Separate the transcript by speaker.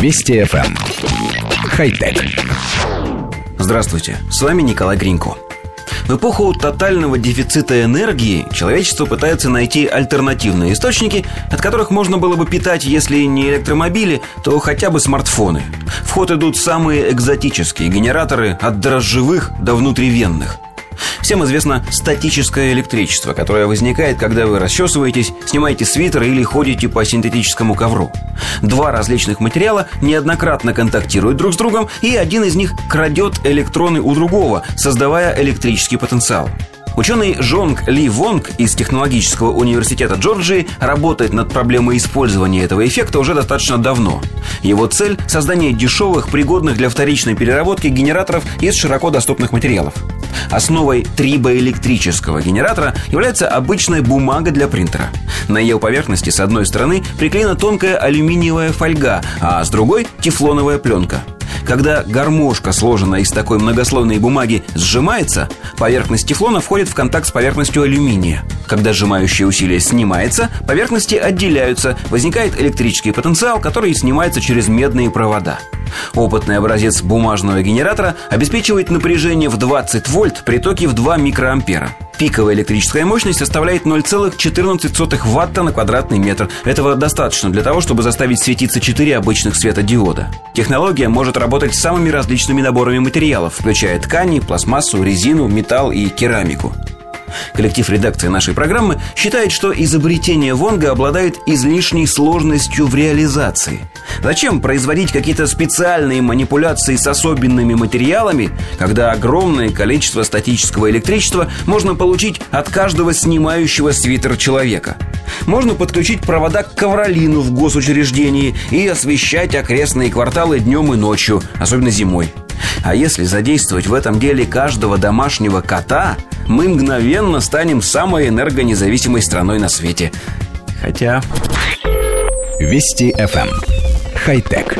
Speaker 1: Вести FM. Эм. Хай-тек.
Speaker 2: Здравствуйте, с вами Николай Гринько. В эпоху тотального дефицита энергии человечество пытается найти альтернативные источники, от которых можно было бы питать, если не электромобили, то хотя бы смартфоны. В ход идут самые экзотические генераторы от дрожжевых до внутривенных – Всем известно статическое электричество, которое возникает, когда вы расчесываетесь, снимаете свитер или ходите по синтетическому ковру. Два различных материала неоднократно контактируют друг с другом, и один из них крадет электроны у другого, создавая электрический потенциал. Ученый Жонг Ли Вонг из Технологического университета Джорджии работает над проблемой использования этого эффекта уже достаточно давно. Его цель – создание дешевых, пригодных для вторичной переработки генераторов из широко доступных материалов. Основой трибоэлектрического генератора является обычная бумага для принтера. На ее поверхности с одной стороны приклеена тонкая алюминиевая фольга, а с другой – тефлоновая пленка. Когда гармошка, сложенная из такой многослойной бумаги, сжимается, поверхность тефлона входит в контакт с поверхностью алюминия. Когда сжимающее усилие снимается, поверхности отделяются, возникает электрический потенциал, который снимается через медные провода. Опытный образец бумажного генератора обеспечивает напряжение в 20 вольт при токе в 2 микроампера. Пиковая электрическая мощность составляет 0,14 ватта на квадратный метр. Этого достаточно для того, чтобы заставить светиться 4 обычных светодиода. Технология может работать с самыми различными наборами материалов, включая ткани, пластмассу, резину, металл и керамику. Коллектив редакции нашей программы считает, что изобретение Вонга обладает излишней сложностью в реализации. Зачем производить какие-то специальные манипуляции с особенными материалами, когда огромное количество статического электричества можно получить от каждого снимающего свитер человека? Можно подключить провода к ковролину в госучреждении и освещать окрестные кварталы днем и ночью, особенно зимой. А если задействовать в этом деле каждого домашнего кота, мы мгновенно станем самой энергонезависимой страной на свете. Хотя...
Speaker 1: Вести FM. Эм. Хай-тек.